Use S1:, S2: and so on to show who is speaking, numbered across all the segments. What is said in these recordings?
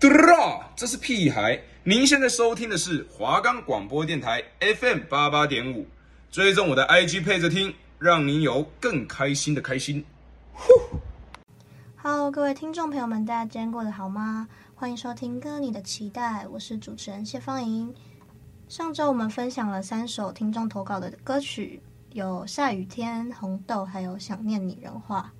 S1: 嘟嘟这是屁孩！您现在收听的是华冈广播电台 FM 八八点五，追踪我的 IG 配着听，让您有更开心的开心。呼
S2: ，Hello，各位听众朋友们，大家今天过得好吗？欢迎收听《歌你的期待》，我是主持人谢芳莹。上周我们分享了三首听众投稿的歌曲，有《下雨天》、《红豆》，还有《想念你人话》。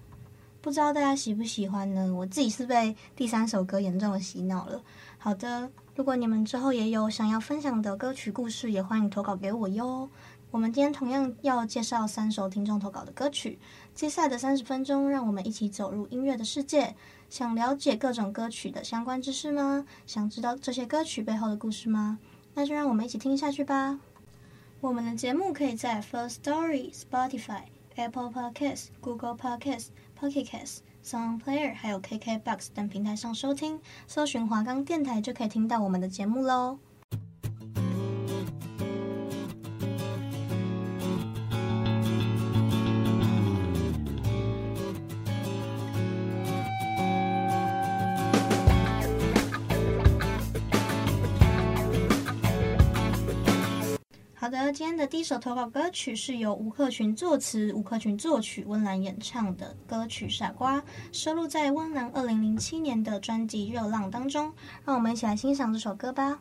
S2: 不知道大家喜不喜欢呢？我自己是被第三首歌严重的洗脑了。好的，如果你们之后也有想要分享的歌曲故事，也欢迎投稿给我哟。我们今天同样要介绍三首听众投稿的歌曲。接下来的三十分钟，让我们一起走入音乐的世界。想了解各种歌曲的相关知识吗？想知道这些歌曲背后的故事吗？那就让我们一起听下去吧。我们的节目可以在 First Story、Spotify、Apple Podcast、Google Podcast。Pocket Cast、Sound Player 还有 KKBox 等平台上收听，搜寻华冈电台就可以听到我们的节目喽。今天的第一首投稿歌曲是由吴克群作词、吴克群作曲、温岚演唱的歌曲《傻瓜》，收录在温岚二零零七年的专辑《热浪》当中。让我们一起来欣赏这首歌吧。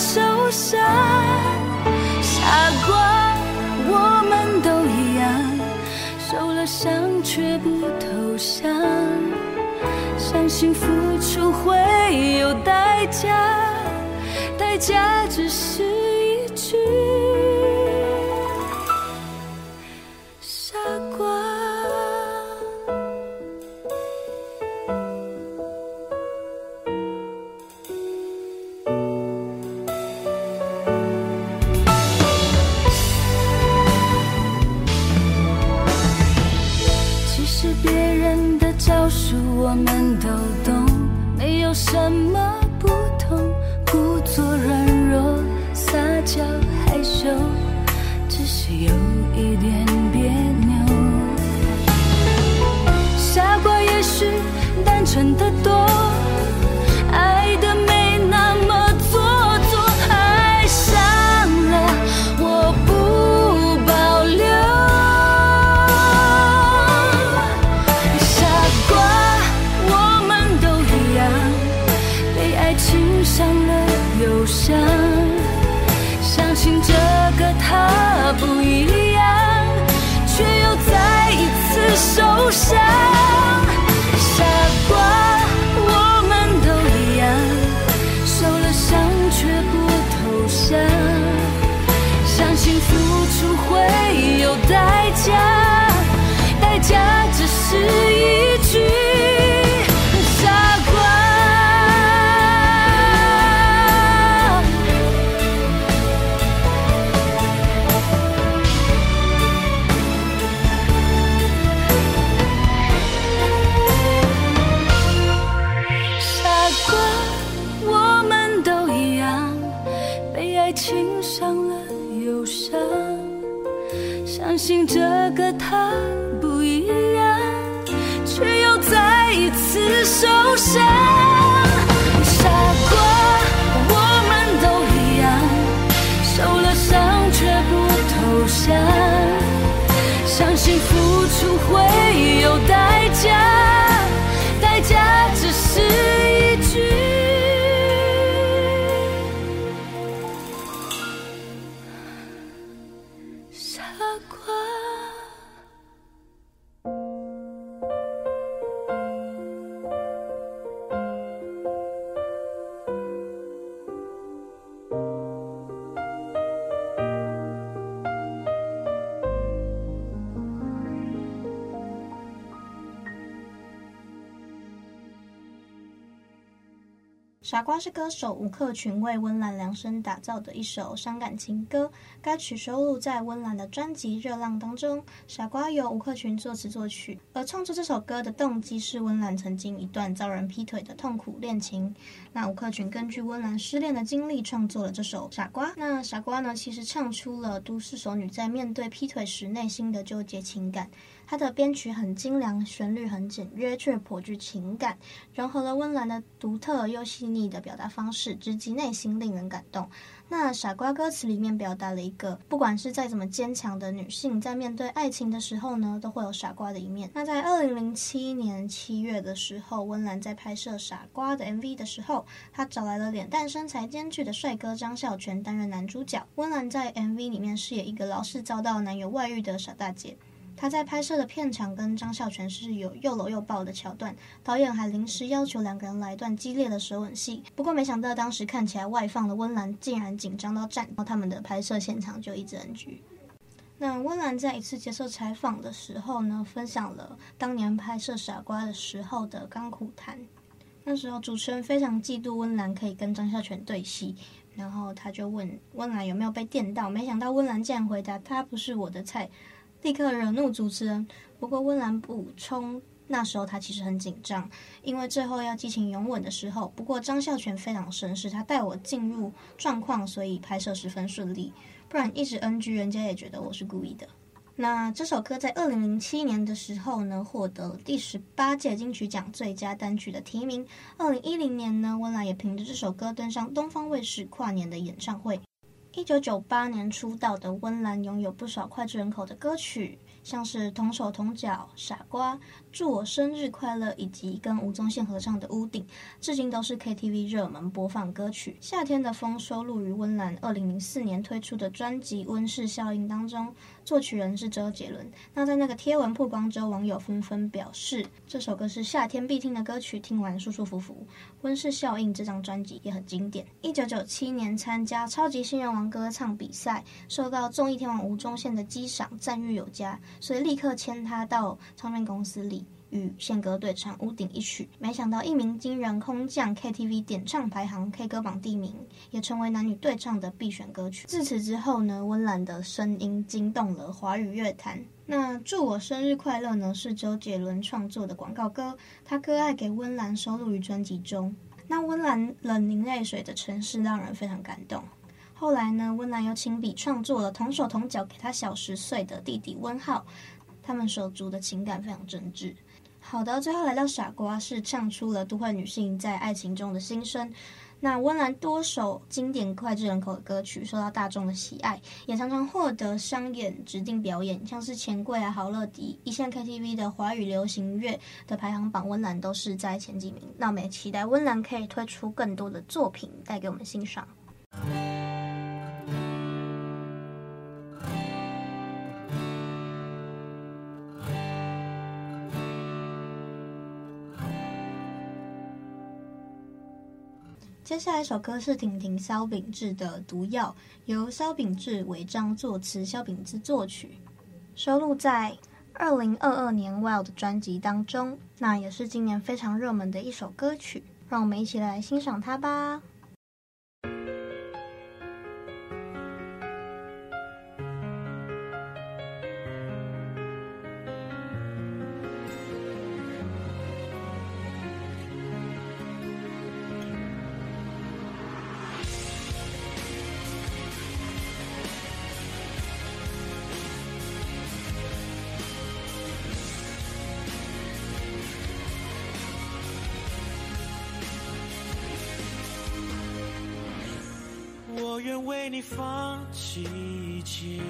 S2: 受伤。傻瓜，我们都一样，受了伤却不投降，相信付出会有代价，代价只是一句。不想相信这个他不一样却又再一次受伤。受伤相信这个他不一样却又再一次受伤。
S3: 傻瓜是歌手吴克群为温岚量身打造的一首伤感情歌，该曲收录在温岚的专辑《热浪》当中。傻瓜由吴克群作词作曲，而创作这首歌的动机是温岚曾经一段遭人劈腿的痛苦恋情。那吴克群根据温岚失恋的经历创作了这首《傻瓜》。那傻瓜呢，其实唱出了都市熟女在面对劈腿时内心的纠结情感。它的编曲很精良，旋律很简约，却颇具情感，融合了温岚的独特又细腻的表达方式，直击内心，令人感动。那傻瓜歌词里面表达了一个，不管是再怎么坚强的女性，在面对爱情的时候呢，都会有傻瓜的一面。那在二零零七年七月的时候，温岚在拍摄《傻瓜》的 MV 的时候，她找来了脸蛋身材兼具的帅哥张孝全担任男主角。温岚在 MV 里面饰演一个老是遭到男友外遇的傻大姐。他在拍摄的片场跟张孝全是有又搂又抱的桥段，导演还临时要求两个人来一段激烈的舌吻戏。不过没想到当时看起来外放的温岚竟然紧张到颤，然后他们的拍摄现场就一直 NG。那温岚在一次接受采访的时候呢，分享了当年拍摄《傻瓜》的时候的甘苦谈。那时候主持人非常嫉妒温岚可以跟张孝全对戏，然后他就问温岚有没有被电到，没想到温岚竟然回答他不是我的菜。立刻惹怒主持人。不过温岚补充，那时候他其实很紧张，因为最后要激情拥吻的时候。不过张孝全非常绅士，他带我进入状况，所以拍摄十分顺利。不然一直 NG，人家也觉得我是故意的。那这首歌在二零零七年的时候呢，获得第十八届金曲奖最佳单曲的提名。二零一零年呢，温岚也凭着这首歌登上东方卫视跨年的演唱会。一九九八年出道的温岚拥有不少脍炙人口的歌曲，像是《同手同脚》、《傻瓜》、《祝我生日快乐》，以及跟吴宗宪合唱的《屋顶》，至今都是 KTV 热门播放歌曲。《夏天的风》收录于温岚二零零四年推出的专辑《温室效应》当中。作曲人是周杰伦。那在那个贴文曝光之后，网友纷纷表示，这首歌是夏天必听的歌曲，听完舒舒服服。温室效应这张专辑也很经典。一九九七年参加超级新人王歌唱比赛，受到综艺天王吴宗宪的激赏，赞誉有加，所以立刻签他到唱片公司里。与宪哥对唱《屋顶》一曲，没想到一鸣惊人，空降 KTV 点唱排行 K 歌榜第一名，也成为男女对唱的必选歌曲。自此之后呢，温岚的声音惊动了华语乐坛。那祝我生日快乐呢，是周杰伦创作的广告歌，他歌爱给温岚收录于专辑中。那温岚冷凝泪水的城市让人非常感动。后来呢，温岚又亲笔创作了同手同脚给他小十岁的弟弟温浩，他们手足的情感非常真挚。好的，最后来到傻瓜，是唱出了都会女性在爱情中的心声。那温岚多首经典脍炙人口的歌曲受到大众的喜爱，也常常获得商演指定表演，像是钱柜啊、好乐迪、一线 KTV 的华语流行乐的排行榜，温岚都是在前几名。那我们也期待温岚可以推出更多的作品带给我们欣赏。接下来一首歌是婷婷萧秉志的《毒药》，由萧秉志违章作词，萧秉志作曲，收录在二零二二年《Wild》专辑当中。那也是今年非常热门的一首歌曲，让我们一起来欣赏它吧。
S4: 愿为你放弃一切，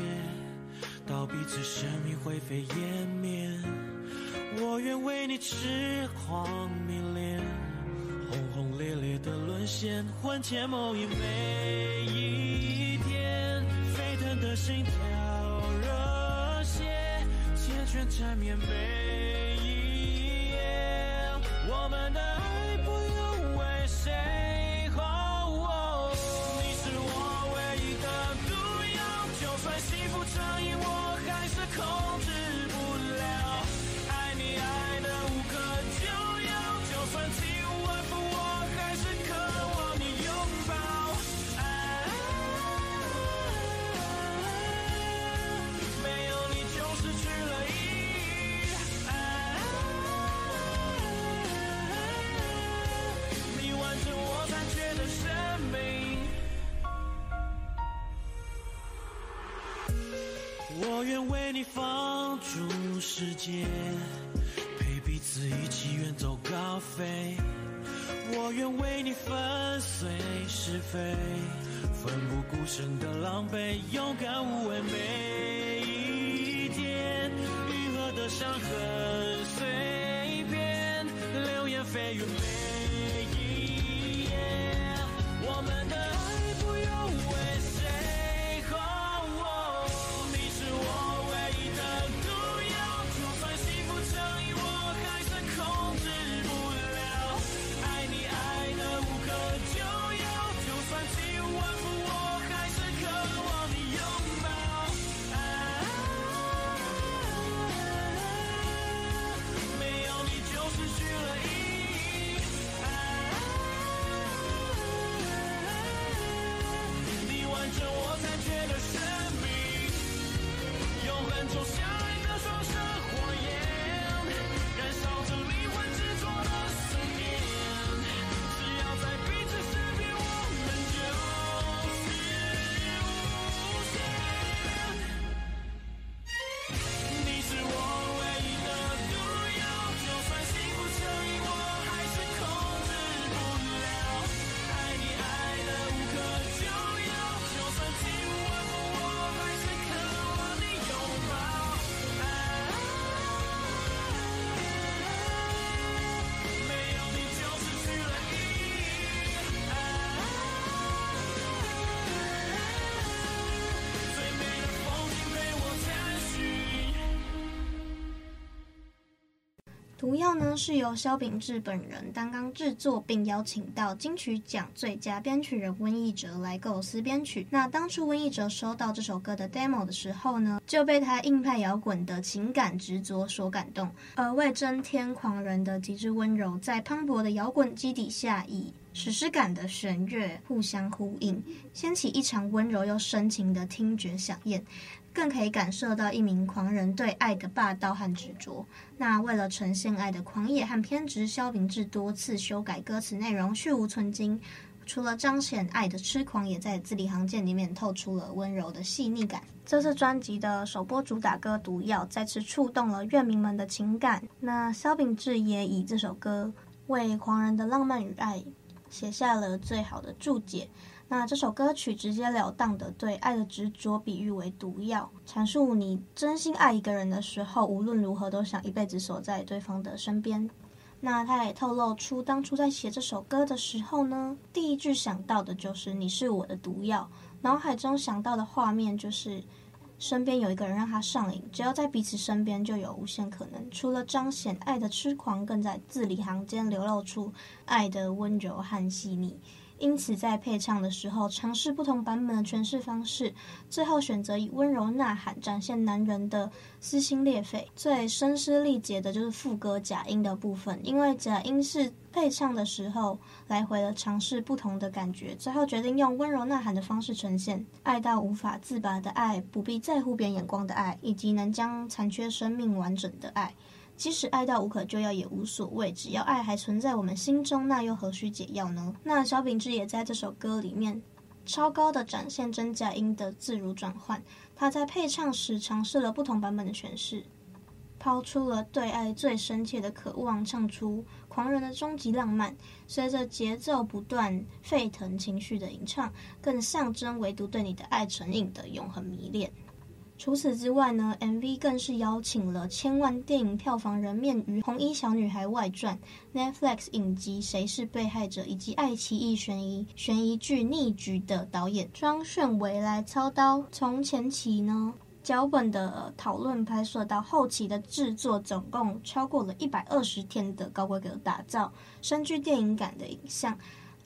S4: 到彼此生命灰飞烟灭。我愿为你痴狂迷恋，轰轰烈烈的沦陷，魂牵梦萦每一天，沸腾的心跳热血，缱绻缠绵每一夜，我们的爱界，
S3: 毒药呢，是由萧秉治本人担纲制作，并邀请到金曲奖最佳编曲人温逸哲来构思编曲。那当初温逸哲收到这首歌的 demo 的时候呢，就被他硬派摇滚的情感执着所感动，而为真天狂人的极致温柔，在磅礴的摇滚基底下，以史诗感的弦乐互相呼应，掀起一场温柔又深情的听觉响宴。更可以感受到一名狂人对爱的霸道和执着。那为了呈现爱的狂野和偏执，萧秉治多次修改歌词内容，去芜存菁。除了彰显爱的痴狂，也在字里行间里面透出了温柔的细腻感。这次专辑的首播主打歌《毒药》再次触动了乐迷们的情感。那萧秉治也以这首歌为狂人的浪漫与爱写下了最好的注解。那这首歌曲直截了当的对爱的执着比喻为毒药，阐述你真心爱一个人的时候，无论如何都想一辈子守在对方的身边。那他也透露出，当初在写这首歌的时候呢，第一句想到的就是你是我的毒药，脑海中想到的画面就是身边有一个人让他上瘾，只要在彼此身边就有无限可能。除了彰显爱的痴狂，更在字里行间流露出爱的温柔和细腻。因此，在配唱的时候，尝试不同版本的诠释方式，最后选择以温柔呐喊展现男人的撕心裂肺。最声嘶力竭的就是副歌假音的部分，因为假音是配唱的时候来回的尝试不同的感觉，最后决定用温柔呐喊的方式呈现爱到无法自拔的爱，不必在乎别人眼光的爱，以及能将残缺生命完整的爱。即使爱到无可救药也无所谓，只要爱还存在我们心中，那又何须解药呢？那小秉治也在这首歌里面超高的展现真假音的自如转换，他在配唱时尝试了不同版本的诠释。抛出了对爱最深切的渴望，唱出狂人的终极浪漫。随着节奏不断沸腾情绪的吟唱，更象征唯独对你的爱成瘾的永恒迷恋。除此之外呢，MV 更是邀请了千万电影票房人面鱼《红衣小女孩外传》、Netflix 影集《谁是被害者》以及爱奇艺悬疑悬疑剧《逆局》的导演庄炫维来操刀。从前期呢，脚本的讨论、拍摄到后期的制作，总共超过了一百二十天的高规格打造，深具电影感的影像。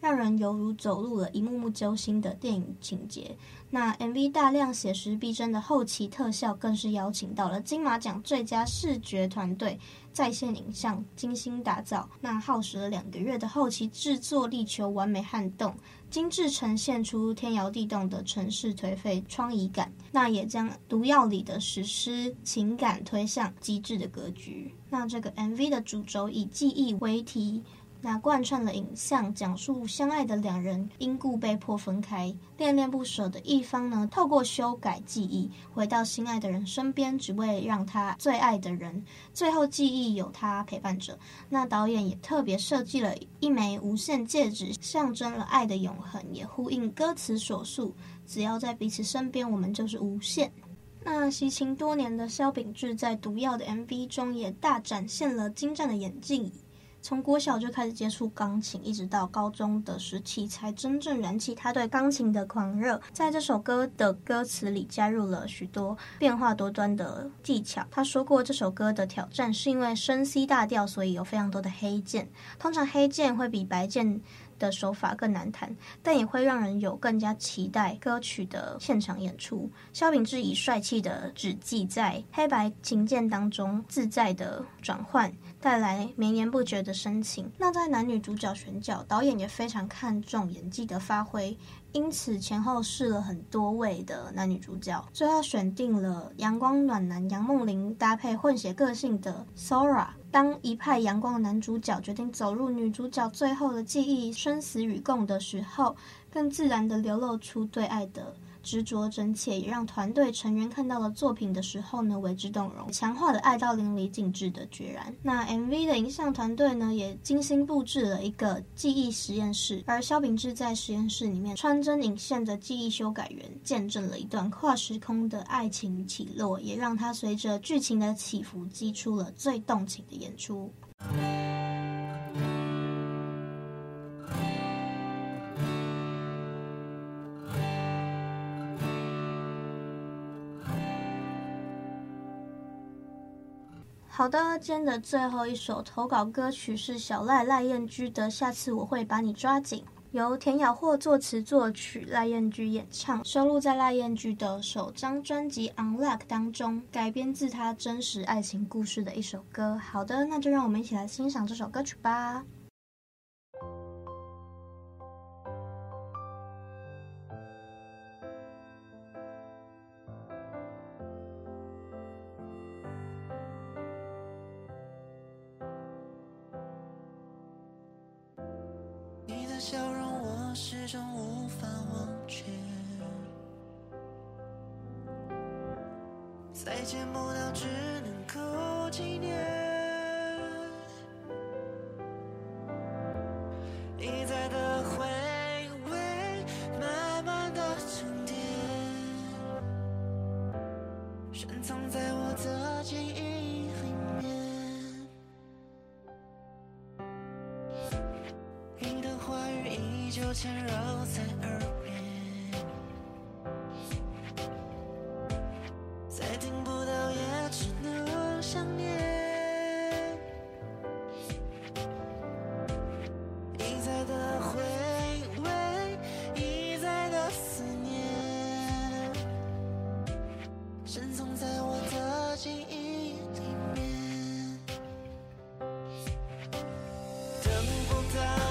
S3: 让人犹如走入了一幕幕揪心的电影情节。那 MV 大量写实逼真的后期特效，更是邀请到了金马奖最佳视觉团队在线影像精心打造。那耗时了两个月的后期制作，力求完美撼动，精致呈现出天摇地动的城市颓废创意感。那也将《毒药》里的史诗情感推向极致的格局。那这个 MV 的主轴以记忆为题。那贯穿了影像，讲述相爱的两人因故被迫分开，恋恋不舍的一方呢，透过修改记忆回到心爱的人身边，只为让他最爱的人最后记忆有他陪伴着。那导演也特别设计了一枚无限戒指，象征了爱的永恒，也呼应歌词所述：只要在彼此身边，我们就是无限。那习情多年的萧秉治在《毒药》的 MV 中也大展现了精湛的演技。从国小就开始接触钢琴，一直到高中的时期，才真正燃起他对钢琴的狂热。在这首歌的歌词里，加入了许多变化多端的技巧。他说过，这首歌的挑战是因为升 C 大调，所以有非常多的黑键。通常黑键会比白键的手法更难弹，但也会让人有更加期待歌曲的现场演出。萧秉治以帅气的指技在黑白琴键当中自在的转换，带来绵延不绝的深情。那在男女主角选角，导演也非常看重演技的发挥。因此前后试了很多位的男女主角，最后选定了阳光暖男杨梦玲搭配混血个性的 Sora。当一派阳光的男主角决定走入女主角最后的记忆生死与共的时候，更自然地流露出对爱的。执着真切，也让团队成员看到了作品的时候呢，为之动容，强化了爱到淋漓尽致的决然。那 MV 的影像团队呢，也精心布置了一个记忆实验室，而萧秉治在实验室里面穿针引线的记忆修改员，见证了一段跨时空的爱情起落，也让他随着剧情的起伏，击出了最动情的演出。好的，今天的最后一首投稿歌曲是小赖赖彦居的《下次我会把你抓紧》，由田咬货作词作曲，赖彦居演唱，收录在赖彦居的首张专辑《Unlock》当中，改编自他真实爱情故事的一首歌。好的，那就让我们一起来欣赏这首歌曲吧。
S5: 再见不到只能够纪念，一再的回味，慢慢的沉淀，深藏在我的记忆。里面。你的话语依旧缠绕在耳若还有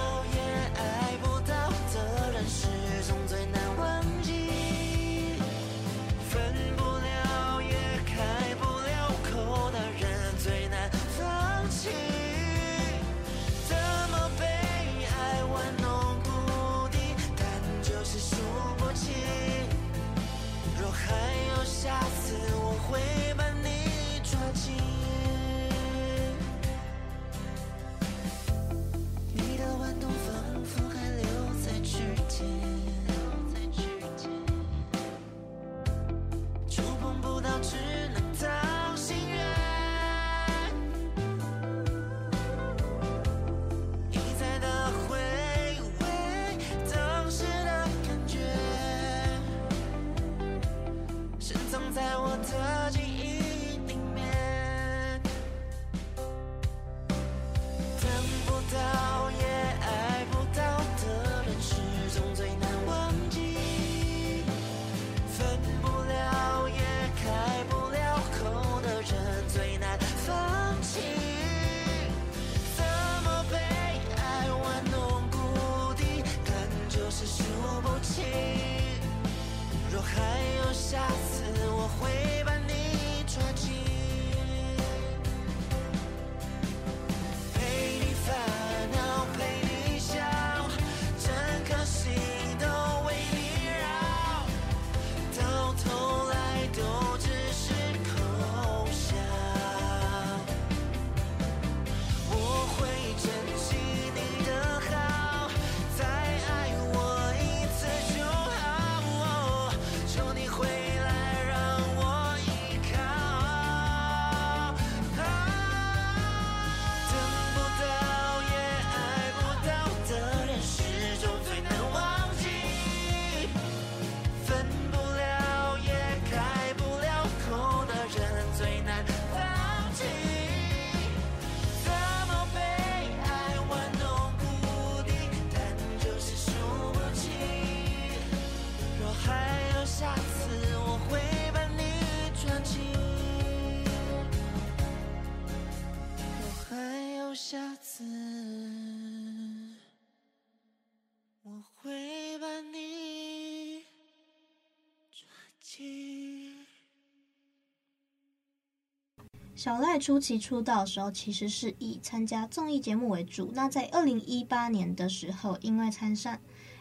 S3: 小赖初期出道的时候，其实是以参加综艺节目为主。那在二零一八年的时候，因为参赛。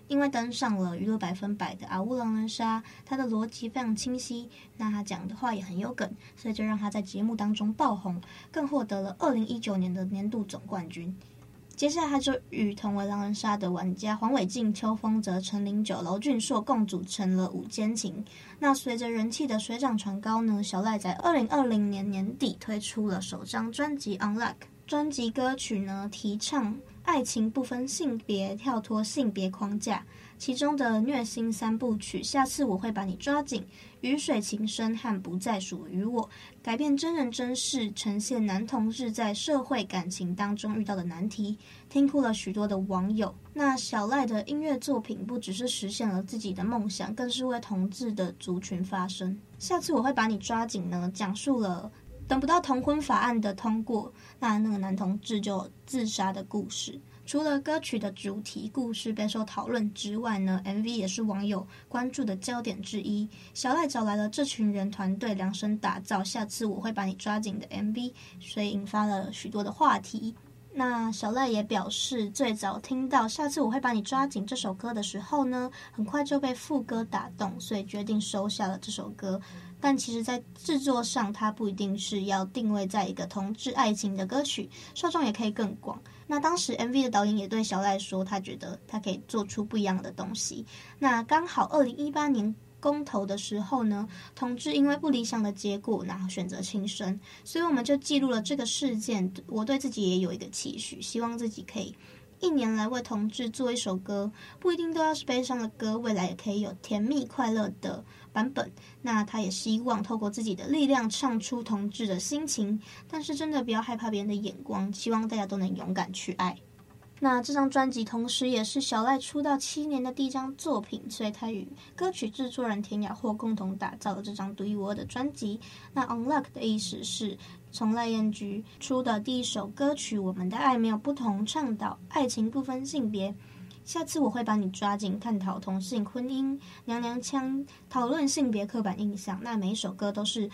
S3: 因为登上了娱乐百分百的阿乌狼人杀，他的逻辑非常清晰，那他讲的话也很有梗，所以就让他在节目当中爆红，更获得了二零一九年的年度总冠军。接下来他就与同为狼人杀的玩家黄伟晋、邱风泽、陈林九、楼俊硕共组成了五坚情。那随着人气的水涨船高呢，小赖在二零二零年年底推出了首张专辑《Unlock》，专辑歌曲呢提倡。爱情不分性别，跳脱性别框架。其中的虐心三部曲《下次我会把你抓紧》、《雨水情深》和《不再属于我》，改变真人真事，呈现男同志在社会感情当中遇到的难题，听哭了许多的网友。那小赖的音乐作品不只是实现了自己的梦想，更是为同志的族群发声。《下次我会把你抓紧》呢，讲述了。等不到同婚法案的通过，那那个男同志就自杀的故事。除了歌曲的主题故事备受讨论之外呢，MV 也是网友关注的焦点之一。小赖找来了这群人团队量身打造，下次我会把你抓紧的 MV，所以引发了许多的话题。那小赖也表示，最早听到《下次我会把你抓紧》这首歌的时候呢，很快就被副歌打动，所以决定收下了这首歌。但其实，在制作上，它不一定是要定位在一个同志爱情的歌曲，受众也可以更广。那当时 MV 的导演也对小赖说，他觉得他可以做出不一样的东西。那刚好二零一八年公投的时候呢，同志因为不理想的结果，然后选择轻生，所以我们就记录了这个事件。我对自己也有一个期许，希望自己可以。一年来为同志做一首歌，不一定都要是悲伤的歌，未来也可以有甜蜜快乐的版本。那他也希望透过自己的力量唱出同志的心情，但是真的不要害怕别人的眼光，希望大家都能勇敢去爱。那这张专辑同时也是小赖出道七年的第一张作品，所以他与歌曲制作人田雅霍共同打造了这张独一无二的专辑。那 Unlock 的意思是从赖燕居出的第一首歌曲《我们的爱没有不同》，倡导爱情不分性别。下次我会把你抓紧，探讨同性婚姻、娘娘腔，讨论性别刻板印象。那每一首歌都是。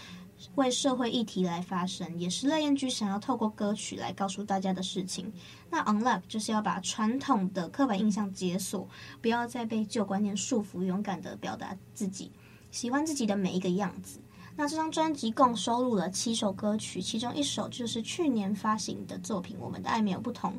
S3: 为社会议题来发声，也是赖燕居想要透过歌曲来告诉大家的事情。那 Unlock 就是要把传统的刻板印象解锁，不要再被旧观念束缚，勇敢地表达自己，喜欢自己的每一个样子。那这张专辑共收录了七首歌曲，其中一首就是去年发行的作品《我们的爱没有不同》。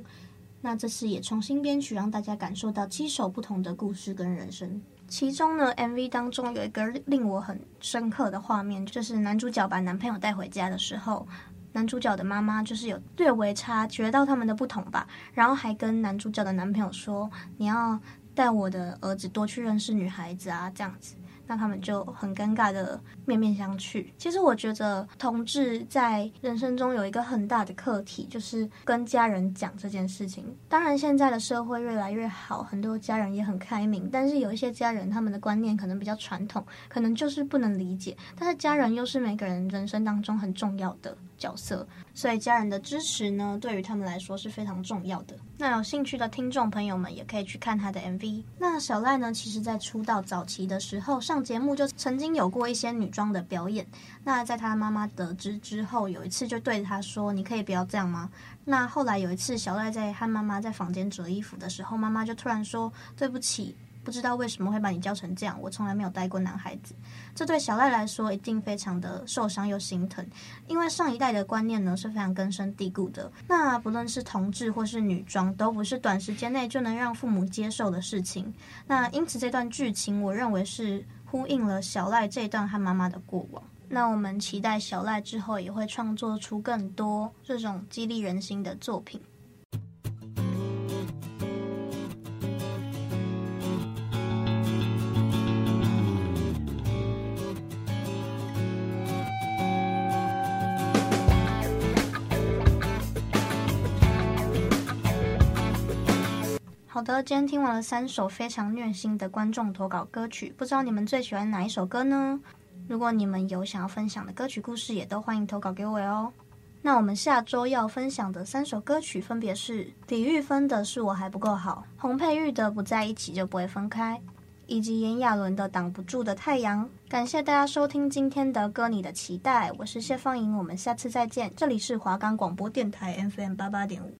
S3: 那这次也重新编曲，让大家感受到七首不同的故事跟人生。其中呢，MV 当中有一个令我很深刻的画面，就是男主角把男朋友带回家的时候，男主角的妈妈就是有略微察觉到他们的不同吧，然后还跟男主角的男朋友说：“你要带我的儿子多去认识女孩子啊，这样子。”那他们就很尴尬的面面相觑。其实我觉得同志在人生中有一个很大的课题，就是跟家人讲这件事情。当然，现在的社会越来越好，很多家人也很开明，但是有一些家人他们的观念可能比较传统，可能就是不能理解。但是家人又是每个人人生当中很重要的角色，所以家人的支持呢，对于他们来说是非常重要的。那有兴趣的听众朋友们也可以去看他的 MV。那小赖呢，其实在出道早期的时候上节目就曾经有过一些女装的表演。那在他妈妈得知之后，有一次就对他说：“你可以不要这样吗？”那后来有一次，小赖在和妈妈在房间折衣服的时候，妈妈就突然说：“对不起。”不知道为什么会把你教成这样，我从来没有带过男孩子，这对小赖来说一定非常的受伤又心疼，因为上一代的观念呢是非常根深蒂固的，那不论是同志或是女装，都不是短时间内就能让父母接受的事情。那因此这段剧情，我认为是呼应了小赖这段他妈妈的过往。那我们期待小赖之后也会创作出更多这种激励人心的作品。好的，今天听完了三首非常虐心的观众投稿歌曲，不知道你们最喜欢哪一首歌呢？如果你们有想要分享的歌曲故事，也都欢迎投稿给我哟。那我们下周要分享的三首歌曲分别是李玉芬的《是我还不够好》，洪佩玉的《不在一起就不会分开》，以及炎亚纶的《挡不住的太阳》。感谢大家收听今天的歌你的期待，我是谢芳莹，我们下次再见。这里是华冈广播电台 FM 八八点五。